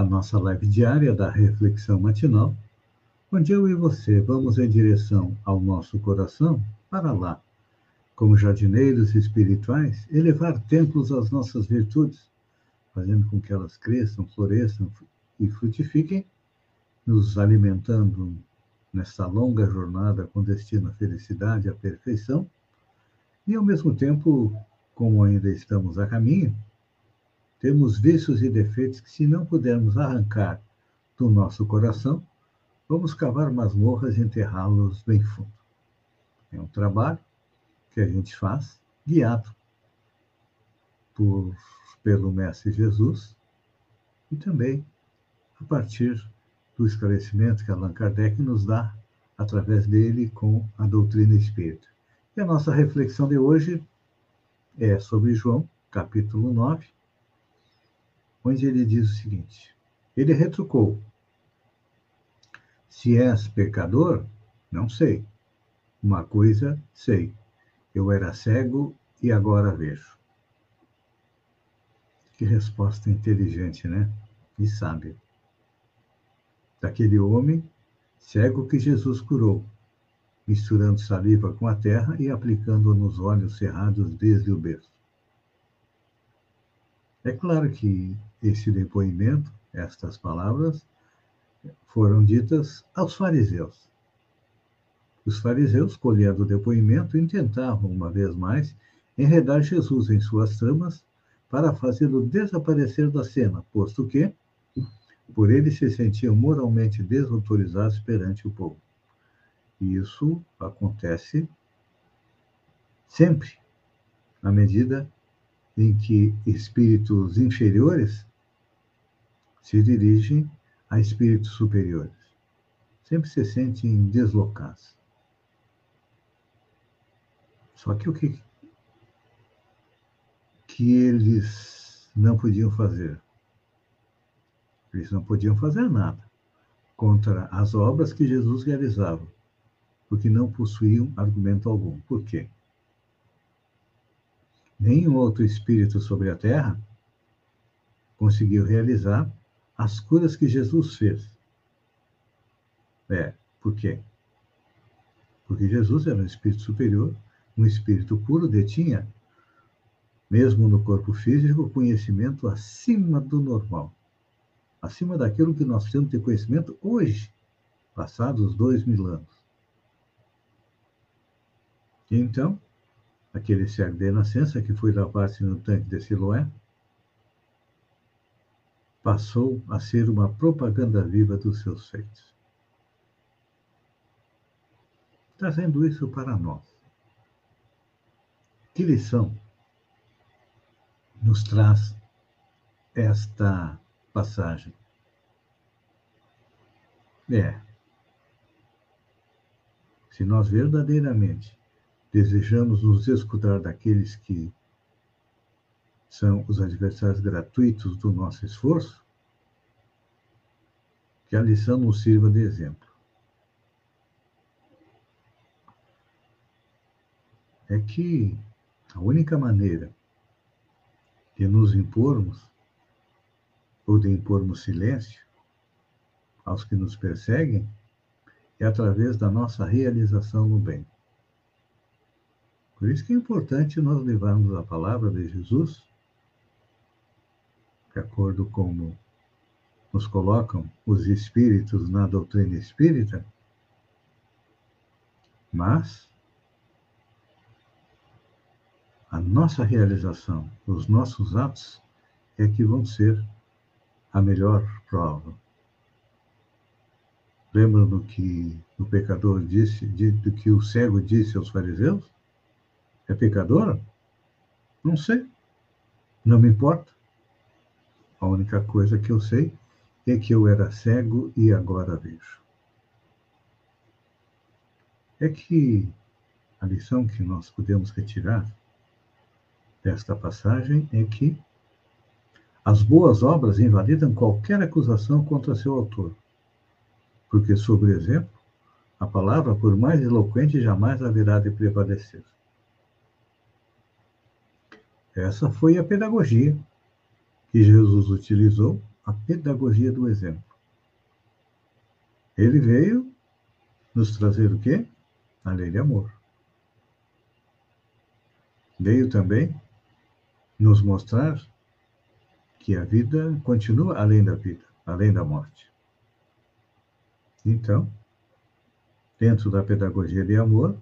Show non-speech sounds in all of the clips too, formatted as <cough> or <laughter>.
à nossa live diária da Reflexão Matinal, onde eu e você vamos em direção ao nosso coração para lá, como jardineiros espirituais, elevar templos às nossas virtudes, fazendo com que elas cresçam, floresçam e frutifiquem, nos alimentando nesta longa jornada com destino à felicidade à perfeição e, ao mesmo tempo, como ainda estamos a caminho, temos vícios e defeitos que, se não pudermos arrancar do nosso coração, vamos cavar masmorras e enterrá-los bem fundo. É um trabalho que a gente faz guiado por, pelo Mestre Jesus e também a partir do esclarecimento que Allan Kardec nos dá através dele com a doutrina espírita. E a nossa reflexão de hoje é sobre João, capítulo 9, onde ele diz o seguinte: Ele retrucou: Se és pecador, não sei. Uma coisa sei. Eu era cego e agora vejo. Que resposta inteligente, né? E sábia. Daquele homem cego que Jesus curou misturando saliva com a terra e aplicando-a nos olhos cerrados desde o berço. É claro que esse depoimento, estas palavras, foram ditas aos fariseus. Os fariseus, colhendo o depoimento, intentavam, uma vez mais, enredar Jesus em suas tramas para fazê-lo desaparecer da cena, posto que, por ele, se sentiam moralmente desautorizados perante o povo. E isso acontece sempre, na medida em que espíritos inferiores se dirigem a espíritos superiores. Sempre se sentem deslocados. Só que o que, que eles não podiam fazer? Eles não podiam fazer nada contra as obras que Jesus realizava porque não possuíam argumento algum. Por quê? Nenhum outro espírito sobre a terra conseguiu realizar as curas que Jesus fez. É, por quê? Porque Jesus era um espírito superior, um espírito puro, detinha, mesmo no corpo físico, conhecimento acima do normal, acima daquilo que nós temos de conhecimento hoje, passados dois mil anos. Então, aquele cego de nascença que foi lavar-se no tanque de Siloé, passou a ser uma propaganda viva dos seus feitos. Trazendo isso para nós. Que lição nos traz esta passagem? É, se nós verdadeiramente desejamos nos escutar daqueles que são os adversários gratuitos do nosso esforço, que a lição nos sirva de exemplo. É que a única maneira de nos impormos, ou de impormos silêncio aos que nos perseguem, é através da nossa realização no bem. Por isso que é importante nós levarmos a palavra de Jesus, de acordo com nos colocam os espíritos na doutrina espírita, mas a nossa realização, os nossos atos é que vão ser a melhor prova. Lembram do que o pecador disse, do que o cego disse aos fariseus? É pecador? Não sei. Não me importa. A única coisa que eu sei é que eu era cego e agora vejo. É que a lição que nós podemos retirar desta passagem é que as boas obras invalidam qualquer acusação contra seu autor, porque, sobre exemplo, a palavra, por mais eloquente, jamais haverá de prevalecer. Essa foi a pedagogia que Jesus utilizou, a pedagogia do exemplo. Ele veio nos trazer o quê? A lei de amor. Veio também nos mostrar que a vida continua além da vida, além da morte. Então, dentro da pedagogia de amor,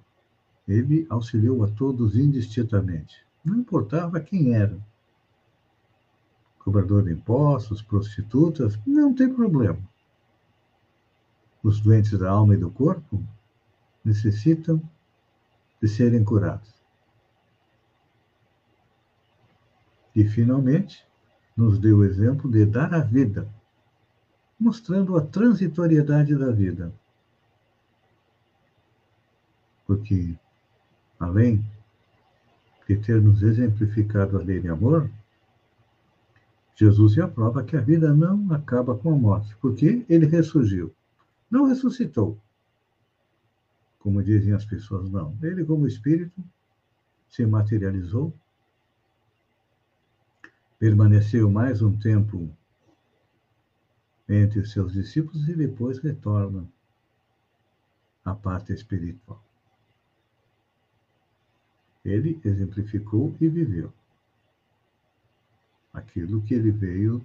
ele auxiliou a todos indistintamente. Não importava quem era. Cobrador de impostos, prostitutas, não tem problema. Os doentes da alma e do corpo necessitam de serem curados. E, finalmente, nos deu o exemplo de dar a vida, mostrando a transitoriedade da vida. Porque, além de ter nos exemplificado a lei de amor, Jesus a prova que a vida não acaba com a morte, porque ele ressurgiu. Não ressuscitou, como dizem as pessoas, não. Ele, como espírito, se materializou permaneceu mais um tempo entre os seus discípulos e depois retorna à parte espiritual. Ele exemplificou e viveu aquilo que ele veio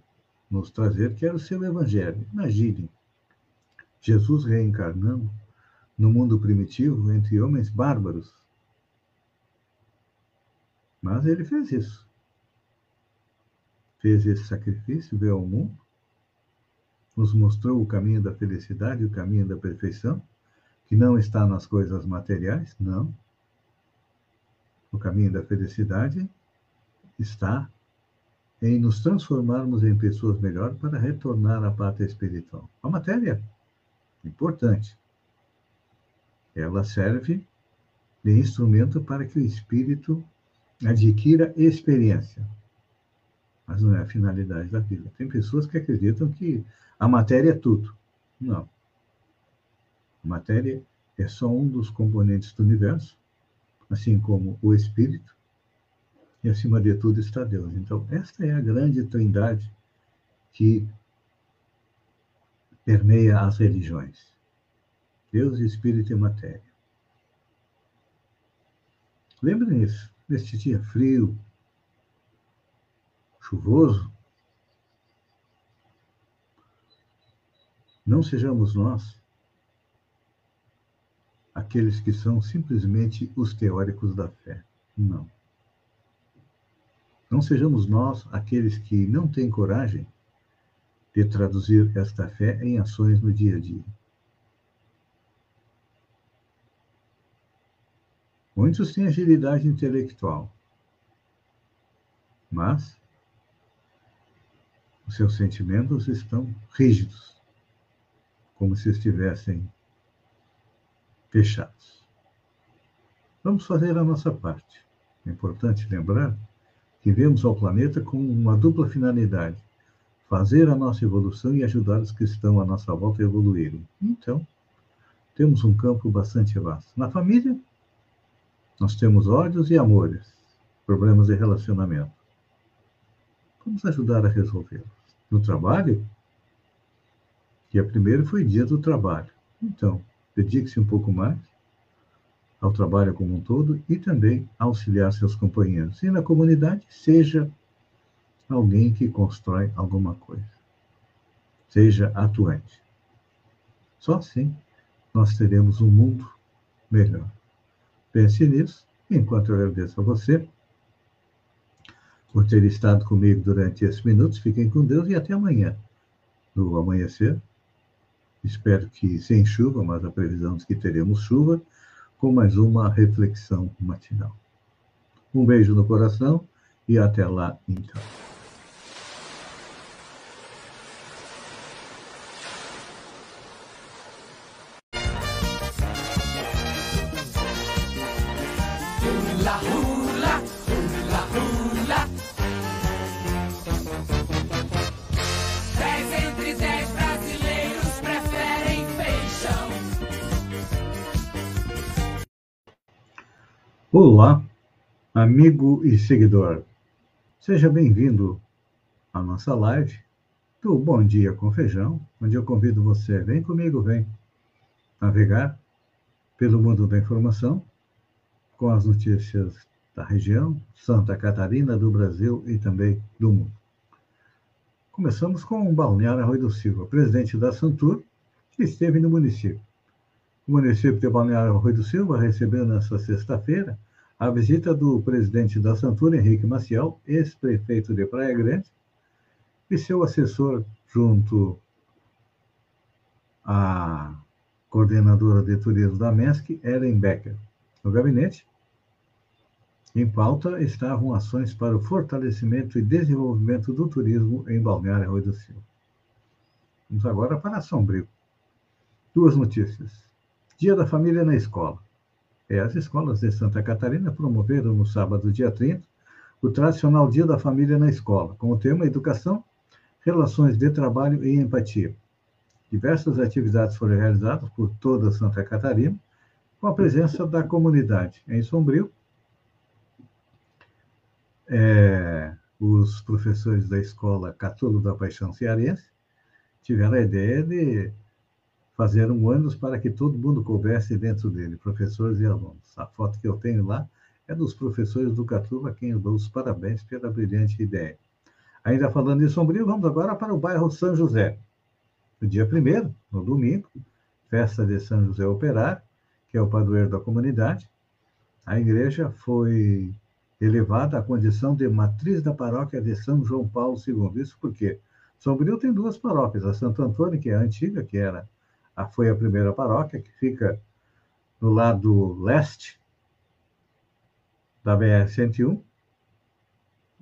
nos trazer, que era o seu evangelho. Imaginem, Jesus reencarnando no mundo primitivo entre homens bárbaros. Mas ele fez isso fez esse sacrifício, veio ao mundo, nos mostrou o caminho da felicidade, o caminho da perfeição, que não está nas coisas materiais, não. O caminho da felicidade está em nos transformarmos em pessoas melhores para retornar à pátria espiritual. A matéria, importante, ela serve de instrumento para que o espírito adquira experiência mas não é a finalidade da vida. Tem pessoas que acreditam que a matéria é tudo. Não. A matéria é só um dos componentes do universo, assim como o espírito, e acima de tudo está Deus. Então, esta é a grande trindade que permeia as religiões: Deus, Espírito e matéria. Lembrem isso, neste dia frio, chuvoso, não sejamos nós aqueles que são simplesmente os teóricos da fé. Não. Não sejamos nós aqueles que não têm coragem de traduzir esta fé em ações no dia a dia. Muitos têm agilidade intelectual, mas os seus sentimentos estão rígidos, como se estivessem fechados. Vamos fazer a nossa parte. É importante lembrar que vemos ao planeta com uma dupla finalidade: fazer a nossa evolução e ajudar os que estão à nossa volta a evoluírem. Então, temos um campo bastante vasto. Na família, nós temos ódios e amores, problemas de relacionamento. Vamos ajudar a resolvê-los. No trabalho, dia primeiro foi dia do trabalho. Então, dedique-se um pouco mais ao trabalho como um todo e também auxiliar seus companheiros. E na comunidade, seja alguém que constrói alguma coisa. Seja atuante. Só assim nós teremos um mundo melhor. Pense nisso. Enquanto eu agradeço a você por ter estado comigo durante esses minutos. Fiquem com Deus e até amanhã, no amanhecer. Espero que sem chuva, mas a previsão diz que teremos chuva, com mais uma reflexão matinal. Um beijo no coração e até lá, então. Olá, amigo e seguidor. Seja bem-vindo à nossa live do Bom Dia com Feijão, onde eu convido você, vem comigo, vem navegar pelo mundo da informação com as notícias da região, Santa Catarina, do Brasil e também do mundo. Começamos com o Balneário Arroio do Silva, presidente da Santur, que esteve no município. O município de Balneário Arroio do Silva recebeu nesta sexta-feira a visita do presidente da Santur, Henrique Maciel, ex-prefeito de Praia Grande, e seu assessor junto à coordenadora de turismo da MESC, Ellen Becker. No gabinete, em pauta estavam ações para o fortalecimento e desenvolvimento do turismo em Balneário Rui do Silva. Vamos agora para Sombrio. Duas notícias. Dia da Família na Escola. É, as escolas de Santa Catarina promoveram no sábado, dia 30, o tradicional Dia da Família na Escola, com o tema Educação relações de trabalho e empatia. Diversas atividades foram realizadas por toda Santa Catarina, com a presença da comunidade. Em Sombrio, é, os professores da escola Catulo da Paixão Cearense tiveram a ideia de fazer um para que todo mundo coubesse dentro dele, professores e alunos. A foto que eu tenho lá é dos professores do Catulo, a quem eu dou os parabéns pela brilhante ideia. Ainda falando de Sombrio, vamos agora para o bairro São José. No dia 1 no domingo, festa de São José Operário, que é o padroeiro da comunidade, a igreja foi elevada à condição de matriz da paróquia de São João Paulo II. Isso porque Sombrio tem duas paróquias, a Santo Antônio, que é a antiga, que era foi a primeira paróquia, que fica no lado leste da BR-101,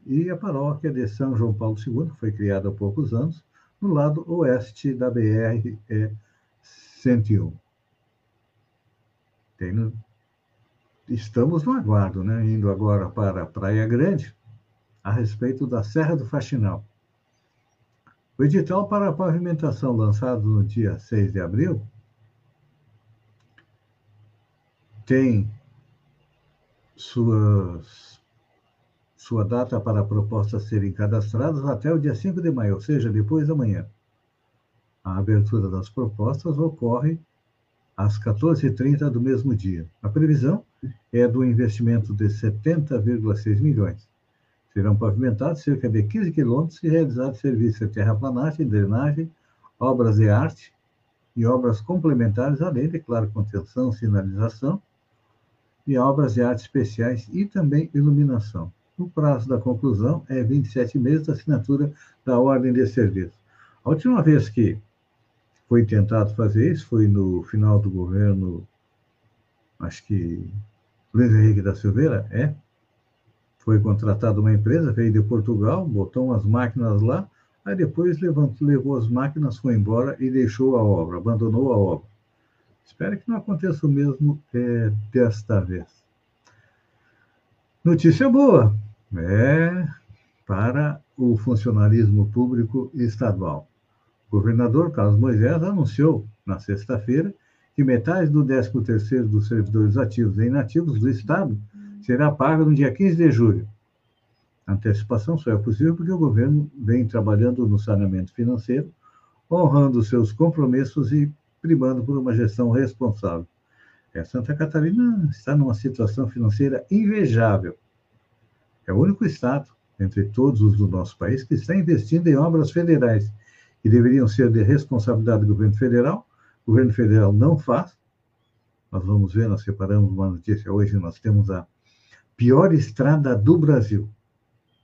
e a paróquia de São João Paulo II, foi criada há poucos anos, no lado oeste da BR-101. Tem, estamos no aguardo, né? indo agora para Praia Grande, a respeito da Serra do Faxinal. O edital para a pavimentação, lançado no dia 6 de abril, tem suas sua data para propostas serem cadastradas até o dia 5 de maio, ou seja, depois da manhã. A abertura das propostas ocorre às 14h30 do mesmo dia. A previsão é do investimento de 70,6 milhões. Serão pavimentados cerca de 15 quilômetros e realizados serviços de terraplanagem, drenagem, obras de arte e obras complementares, além de, claro, contenção, sinalização e obras de arte especiais e também iluminação. O prazo da conclusão é 27 meses da assinatura da ordem de serviço. A última vez que foi tentado fazer isso foi no final do governo, acho que Luiz Henrique da Silveira, é? Foi contratada uma empresa, veio de Portugal, botou umas máquinas lá, aí depois levantou, levou as máquinas, foi embora e deixou a obra, abandonou a obra. Espero que não aconteça o mesmo é, desta vez. Notícia boa, é para o funcionalismo público estadual. O governador Carlos Moisés anunciou na sexta-feira que metade do 13º dos servidores ativos e inativos do Estado será paga no dia 15 de julho. A antecipação só é possível porque o governo vem trabalhando no saneamento financeiro, honrando seus compromissos e primando por uma gestão responsável. É, Santa Catarina está numa situação financeira invejável é o único Estado, entre todos os do nosso país, que está investindo em obras federais, que deveriam ser de responsabilidade do governo federal. O governo federal não faz. Nós vamos ver, nós separamos uma notícia hoje, nós temos a pior estrada do Brasil.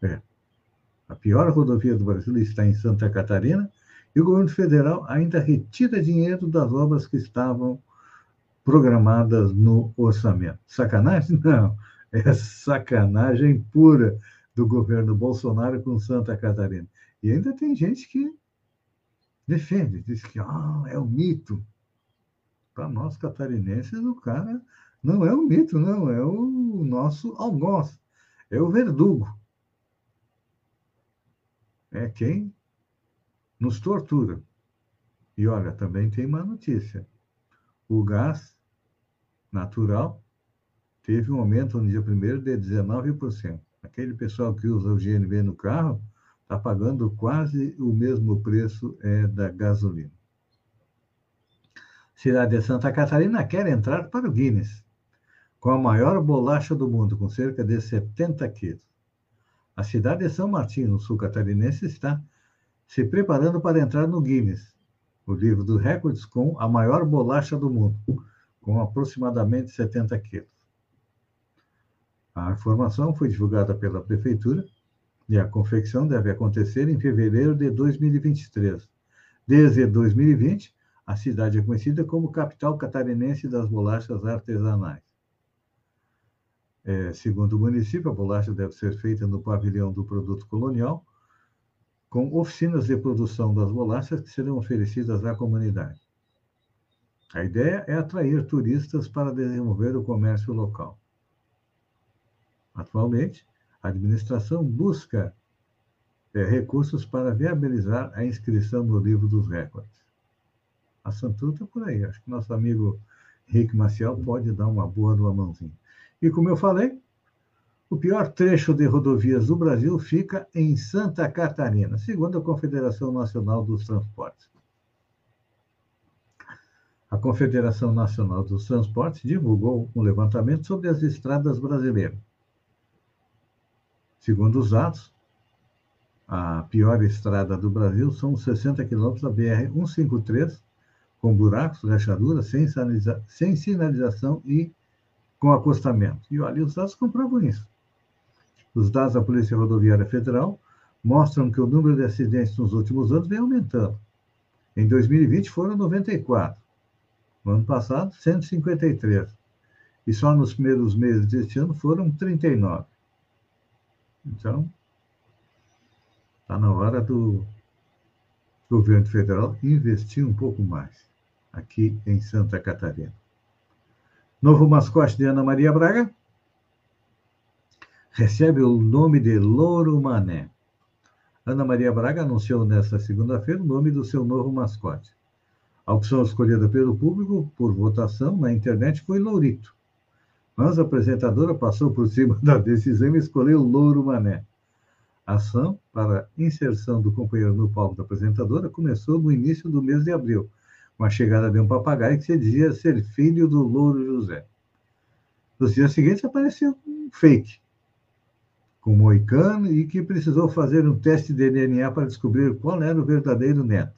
É. A pior rodovia do Brasil está em Santa Catarina, e o governo federal ainda retira dinheiro das obras que estavam programadas no orçamento. Sacanagem? <laughs> Não é sacanagem pura do governo Bolsonaro com Santa Catarina. E ainda tem gente que defende, diz que ah, é um mito. Para nós catarinenses, o cara Não é um mito, não, é o nosso algoz, é o verdugo. É quem nos tortura. E olha, também tem uma notícia. O gás natural teve um aumento no dia 1 de 19%. Aquele pessoal que usa o GNV no carro está pagando quase o mesmo preço é, da gasolina. Cidade de Santa Catarina quer entrar para o Guinness, com a maior bolacha do mundo, com cerca de 70 quilos. A cidade de São Martinho, no sul catarinense, está se preparando para entrar no Guinness, o livro dos recordes, com a maior bolacha do mundo, com aproximadamente 70 quilos. A informação foi divulgada pela Prefeitura e a confecção deve acontecer em fevereiro de 2023. Desde 2020, a cidade é conhecida como capital catarinense das bolachas artesanais. É, segundo o município, a bolacha deve ser feita no pavilhão do produto colonial, com oficinas de produção das bolachas que serão oferecidas à comunidade. A ideia é atrair turistas para desenvolver o comércio local. Atualmente, a administração busca é, recursos para viabilizar a inscrição no livro dos recordes. A Santu está por aí. Acho que nosso amigo Rick Maciel pode dar uma boa numa mãozinha. E como eu falei, o pior trecho de rodovias do Brasil fica em Santa Catarina, segundo a Confederação Nacional dos Transportes. A Confederação Nacional dos Transportes divulgou um levantamento sobre as estradas brasileiras. Segundo os dados, a pior estrada do Brasil são os 60 quilômetros da BR-153, com buracos, rachaduras, sem, sem sinalização e com acostamento. E olha, os dados comprovam isso. Os dados da Polícia Rodoviária Federal mostram que o número de acidentes nos últimos anos vem aumentando. Em 2020 foram 94. No ano passado, 153. E só nos primeiros meses deste ano foram 39. Então, está na hora do governo federal investir um pouco mais aqui em Santa Catarina. Novo mascote de Ana Maria Braga recebe o nome de Louro Mané. Ana Maria Braga anunciou nesta segunda-feira o nome do seu novo mascote. A opção escolhida pelo público por votação na internet foi Lourito. Mas a apresentadora passou por cima <laughs> da decisão e escolheu Louro Mané. A ação para inserção do companheiro no palco da apresentadora começou no início do mês de abril, com a chegada de um papagaio que se dizia ser filho do Louro José. Nos dias seguintes apareceu um fake, com moicano e que precisou fazer um teste de DNA para descobrir qual era o verdadeiro neto.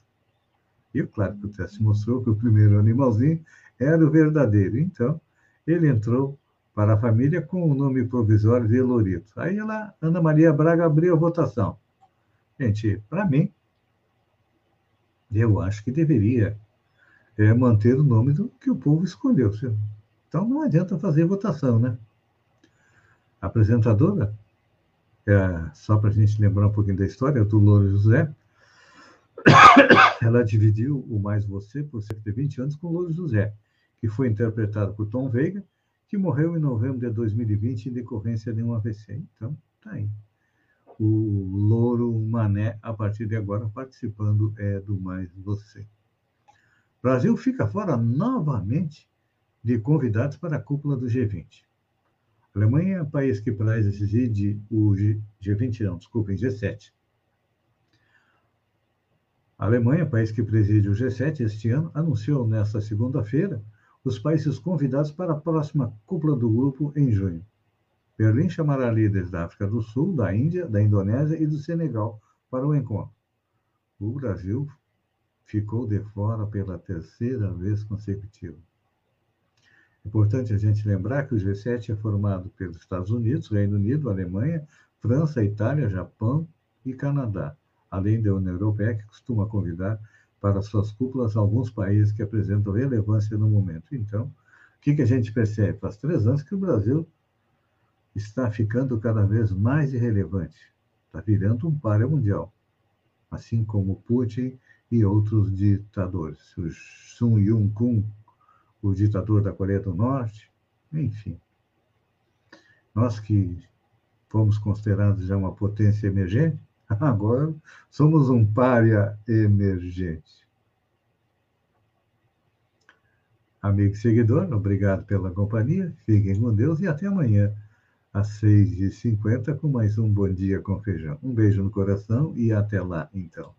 E claro que o teste mostrou que o primeiro animalzinho era o verdadeiro. Então, ele entrou para a família com o nome provisório de Lorito. Aí ela, Ana Maria Braga abriu a votação. Gente, para mim, eu acho que deveria é, manter o nome do que o povo escolheu. Então não adianta fazer votação, né? A apresentadora, é, só para a gente lembrar um pouquinho da história, do Louro José, <coughs> ela dividiu o Mais Você por cerca de 20 anos com o Louro José, que foi interpretado por Tom Veiga, que morreu em novembro de 2020 em decorrência de um AVC. Então, tá aí. O Louro Mané, a partir de agora, participando é, do Mais Você. Brasil fica fora novamente de convidados para a cúpula do G20. A Alemanha é país que preside o G20, não, desculpem, G7. A Alemanha, país que preside o G7 este ano, anunciou nesta segunda-feira os países convidados para a próxima cúpula do grupo em junho. Berlim chamará líderes da África do Sul, da Índia, da Indonésia e do Senegal para o encontro. O Brasil ficou de fora pela terceira vez consecutiva. É importante a gente lembrar que o G7 é formado pelos Estados Unidos, Reino Unido, Alemanha, França, Itália, Japão e Canadá além da União Europeia, que costuma convidar para suas cúpulas alguns países que apresentam relevância no momento. Então, o que, que a gente percebe? Faz três anos que o Brasil está ficando cada vez mais irrelevante, está virando um páreo mundial, assim como Putin e outros ditadores. O Sun Yun-kun, o ditador da Coreia do Norte, enfim. Nós que fomos considerados já uma potência emergente, <laughs> agora somos um párea emergente. Amigo e seguidor, obrigado pela companhia, fiquem com Deus e até amanhã, às 6h50, com mais um Bom Dia com Feijão. Um beijo no coração e até lá, então.